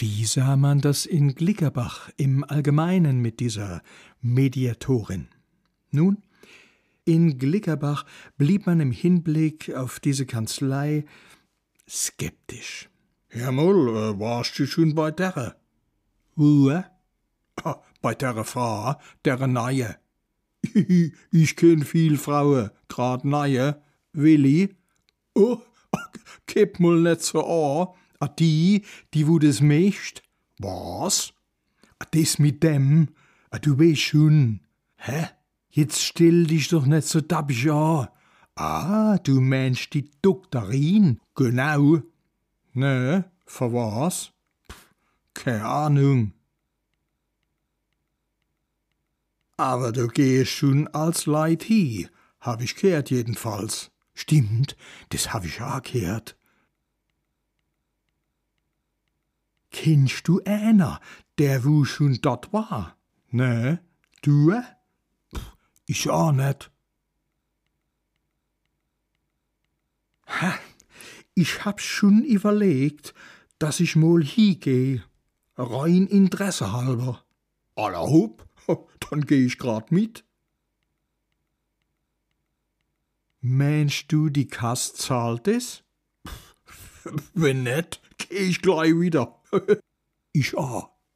Wie sah man das in Glickerbach im Allgemeinen mit dieser Mediatorin? Nun, in Glickerbach blieb man im Hinblick auf diese Kanzlei skeptisch. Ja, mal, äh, warst du schon bei der? Ah, bei der Frau, der Neue. ich kenn viel Frauen, grad Neue. Willi? Oh, kipp mal net so an. A die, die wo das mecht? Was? A das mit dem? A du weißt schon. Hä? Jetzt stell dich doch nicht so dabbisch an. Ah, du meinst die Doktorin? Genau. Ne, für was? Pff, keine Ahnung. Aber du gehst schon als Leid hi, hab ich gehört jedenfalls. Stimmt, das hab ich auch gehört. Kennst du einer, der wo schon dort war? Ne, du? Pff, ich auch nicht. Ha, ich hab schon überlegt, dass ich mal hingeh, rein Interesse halber. Allerhub, dann geh ich grad mit. Meinst du, die Kass zahlt es? Wenn nicht, geh ich gleich wieder. ich auch.